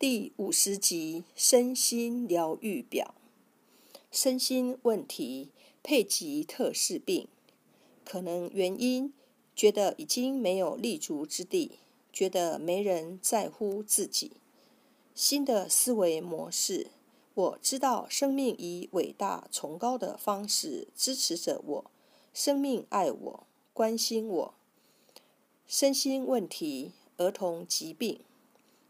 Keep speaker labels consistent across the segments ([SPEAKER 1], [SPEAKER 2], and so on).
[SPEAKER 1] 第五十集身心疗愈表，身心问题配及特氏病，可能原因觉得已经没有立足之地，觉得没人在乎自己。新的思维模式，我知道生命以伟大崇高的方式支持着我，生命爱我，关心我。身心问题，儿童疾病。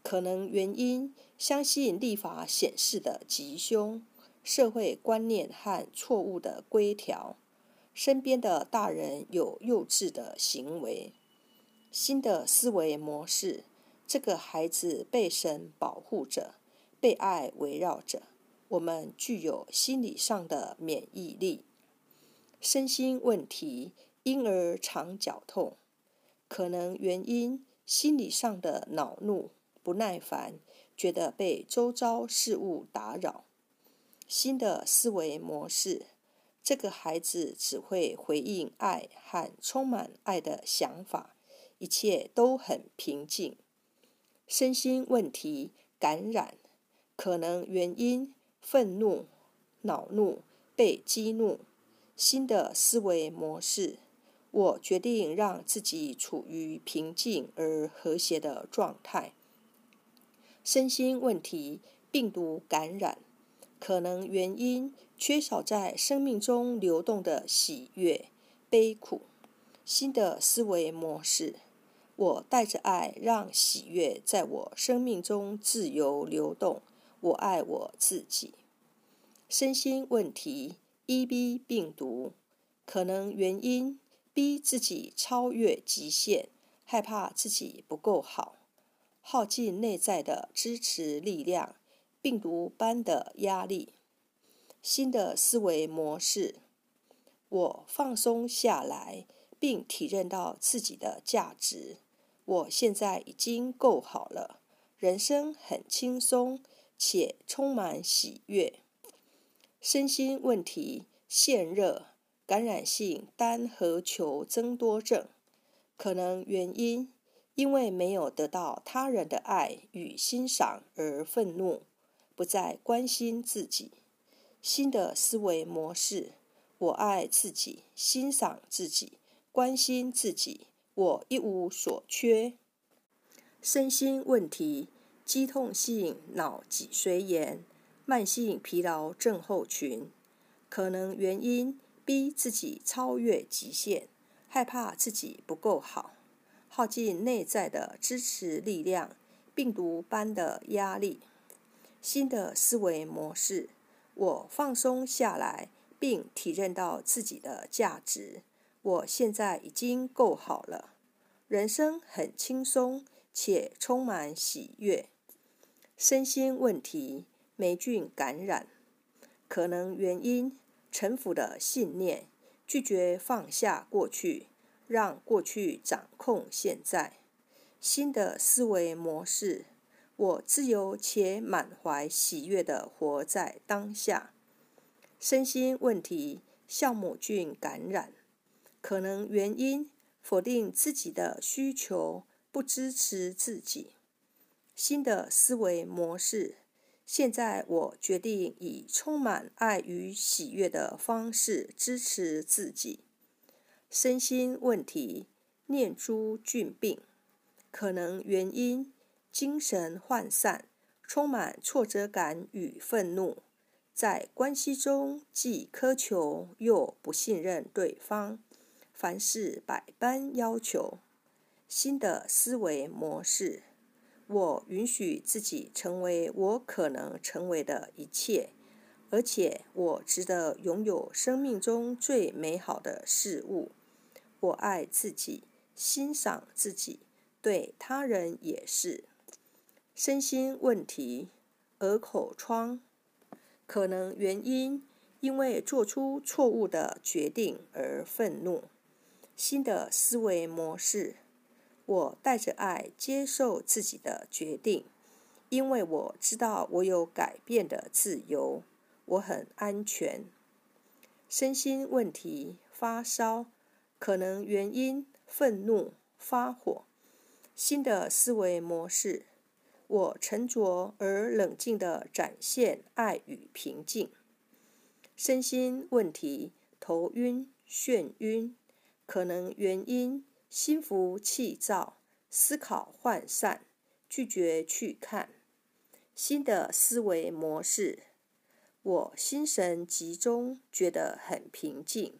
[SPEAKER 1] 可能原因：相信立法显示的吉凶、社会观念和错误的规条，身边的大人有幼稚的行为。新的思维模式：这个孩子被神保护着，被爱围绕着。我们具有心理上的免疫力。身心问题：婴儿常绞痛，可能原因：心理上的恼怒。不耐烦，觉得被周遭事物打扰。新的思维模式，这个孩子只会回应爱和充满爱的想法，一切都很平静。身心问题感染，可能原因愤怒、恼怒、被激怒。新的思维模式，我决定让自己处于平静而和谐的状态。身心问题、病毒感染，可能原因缺少在生命中流动的喜悦、悲苦。新的思维模式，我带着爱，让喜悦在我生命中自由流动。我爱我自己。身心问题，EB 病毒，可能原因逼自己超越极限，害怕自己不够好。耗尽内在的支持力量，病毒般的压力。新的思维模式，我放松下来，并体认到自己的价值。我现在已经够好了，人生很轻松且充满喜悦。身心问题，现热、感染性单核球增多症，可能原因。因为没有得到他人的爱与欣赏而愤怒，不再关心自己。新的思维模式：我爱自己，欣赏自己，关心自己，我一无所缺。身心问题：肌痛性脑脊髓炎、慢性疲劳症候群。可能原因：逼自己超越极限，害怕自己不够好。耗尽内在的支持力量，病毒般的压力。新的思维模式，我放松下来，并体认到自己的价值。我现在已经够好了，人生很轻松且充满喜悦。身心问题，霉菌感染，可能原因：臣服的信念，拒绝放下过去。让过去掌控现在，新的思维模式。我自由且满怀喜悦地活在当下。身心问题，酵母菌感染，可能原因否定自己的需求，不支持自己。新的思维模式。现在我决定以充满爱与喜悦的方式支持自己。身心问题，念珠菌病，可能原因：精神涣散，充满挫折感与愤怒，在关系中既苛求又不信任对方，凡事百般要求。新的思维模式：我允许自己成为我可能成为的一切，而且我值得拥有生命中最美好的事物。我爱自己，欣赏自己，对他人也是。身心问题，耳口疮，可能原因因为做出错误的决定而愤怒。新的思维模式，我带着爱接受自己的决定，因为我知道我有改变的自由，我很安全。身心问题，发烧。可能原因：愤怒、发火。新的思维模式：我沉着而冷静地展现爱与平静。身心问题：头晕、眩晕，可能原因心浮气躁，思考涣散，拒绝去看。新的思维模式：我心神集中，觉得很平静，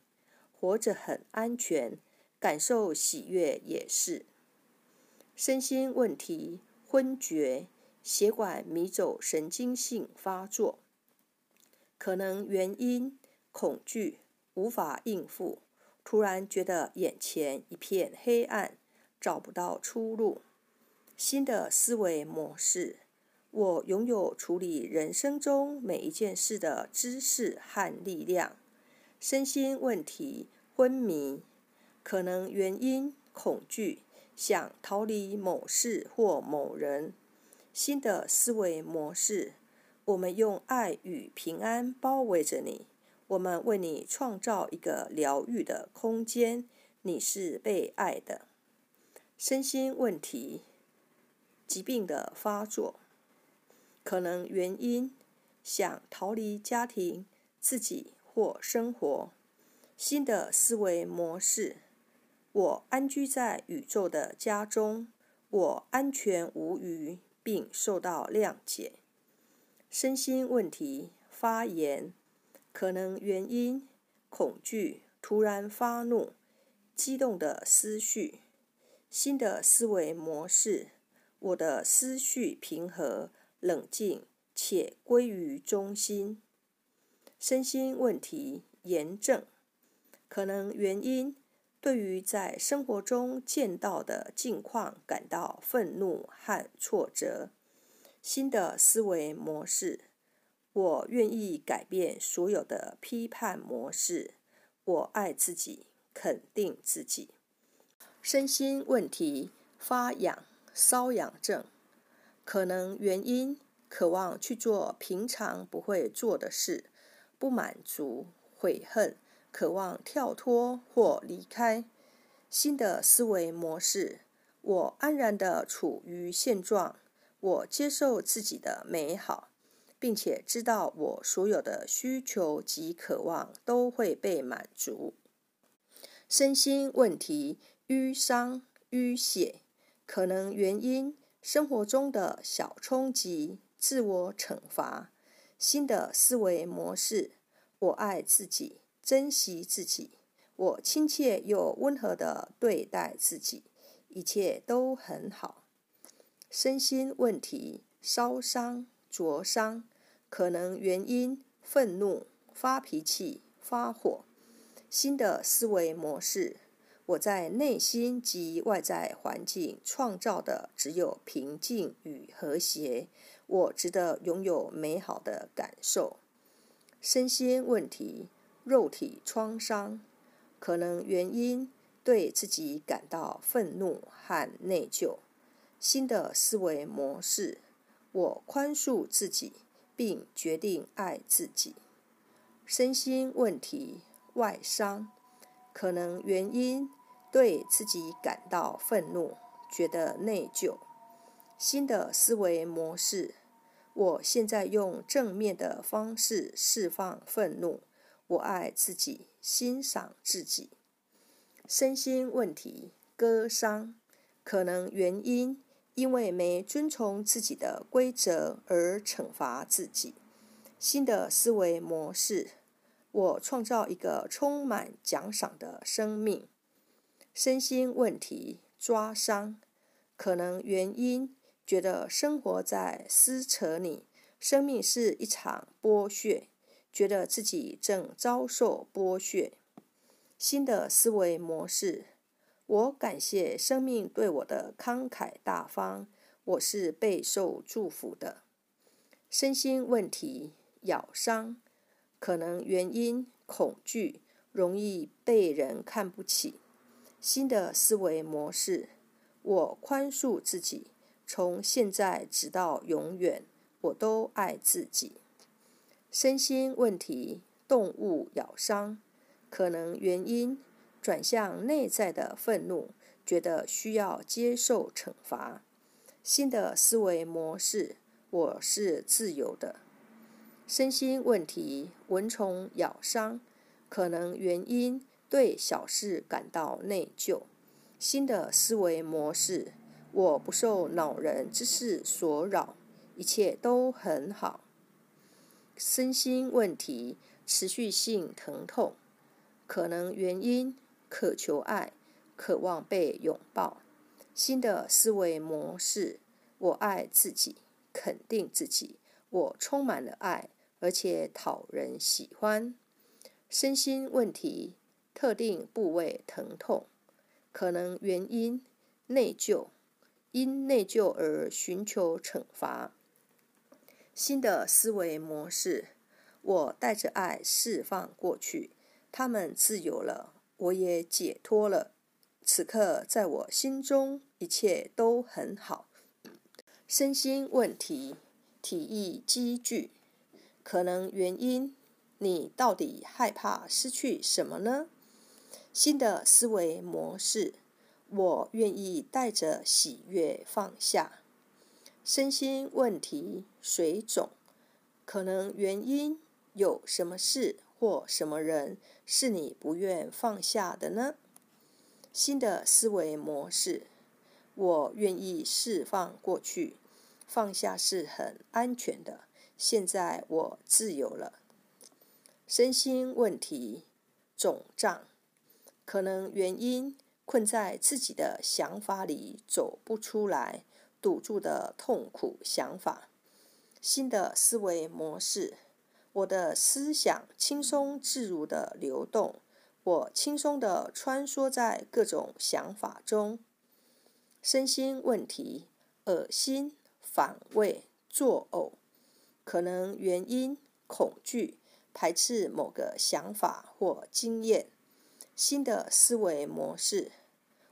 [SPEAKER 1] 活着很安全，感受喜悦也是。身心问题：昏厥，血管迷走神经性发作。可能原因：恐惧，无法应付，突然觉得眼前一片黑暗，找不到出路。新的思维模式：我拥有处理人生中每一件事的知识和力量。身心问题：昏迷，可能原因：恐惧，想逃离某事或某人。新的思维模式。我们用爱与平安包围着你，我们为你创造一个疗愈的空间。你是被爱的。身心问题、疾病的发作，可能原因想逃离家庭、自己或生活。新的思维模式：我安居在宇宙的家中，我安全无虞，并受到谅解。身心问题发炎，可能原因恐惧、突然发怒、激动的思绪。新的思维模式：我的思绪平和、冷静且归于中心。身心问题炎症，可能原因对于在生活中见到的境况感到愤怒和挫折。新的思维模式，我愿意改变所有的批判模式。我爱自己，肯定自己。身心问题发痒、瘙痒症，可能原因渴望去做平常不会做的事，不满足、悔恨，渴望跳脱或离开。新的思维模式，我安然地处于现状。我接受自己的美好，并且知道我所有的需求及渴望都会被满足。身心问题淤伤淤血，可能原因生活中的小冲击、自我惩罚。新的思维模式：我爱自己，珍惜自己，我亲切又温和地对待自己，一切都很好。身心问题烧伤灼伤，可能原因愤怒、发脾气、发火。新的思维模式：我在内心及外在环境创造的只有平静与和谐。我值得拥有美好的感受。身心问题肉体创伤，可能原因对自己感到愤怒和内疚。新的思维模式：我宽恕自己，并决定爱自己。身心问题外伤，可能原因对自己感到愤怒，觉得内疚。新的思维模式：我现在用正面的方式释放愤怒。我爱自己，欣赏自己。身心问题割伤，可能原因。因为没遵从自己的规则而惩罚自己。新的思维模式：我创造一个充满奖赏的生命。身心问题抓伤，可能原因觉得生活在撕扯你，生命是一场剥削，觉得自己正遭受剥削。新的思维模式。我感谢生命对我的慷慨大方，我是备受祝福的。身心问题咬伤，可能原因恐惧，容易被人看不起。新的思维模式，我宽恕自己，从现在直到永远，我都爱自己。身心问题动物咬伤，可能原因。转向内在的愤怒，觉得需要接受惩罚。新的思维模式，我是自由的。身心问题，蚊虫咬伤，可能原因对小事感到内疚。新的思维模式，我不受恼人之事所扰，一切都很好。身心问题，持续性疼痛，可能原因渴求爱，渴望被拥抱。新的思维模式：我爱自己，肯定自己，我充满了爱，而且讨人喜欢。身心问题，特定部位疼痛，可能原因内疚，因内疚而寻求惩罚。新的思维模式：我带着爱释放过去，他们自由了，我也解脱了。此刻，在我心中，一切都很好。身心问题，体液积聚，可能原因，你到底害怕失去什么呢？新的思维模式，我愿意带着喜悦放下。身心问题，水肿，可能原因有什么事或什么人是你不愿放下的呢？新的思维模式，我愿意释放过去，放下是很安全的。现在我自由了。身心问题肿胀，可能原因困在自己的想法里走不出来，堵住的痛苦想法。新的思维模式，我的思想轻松自如的流动。我轻松的穿梭在各种想法中，身心问题、恶心、反胃、作呕，可能原因恐惧、排斥某个想法或经验。新的思维模式，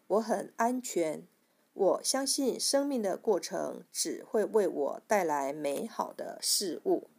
[SPEAKER 1] 我很安全，我相信生命的过程只会为我带来美好的事物。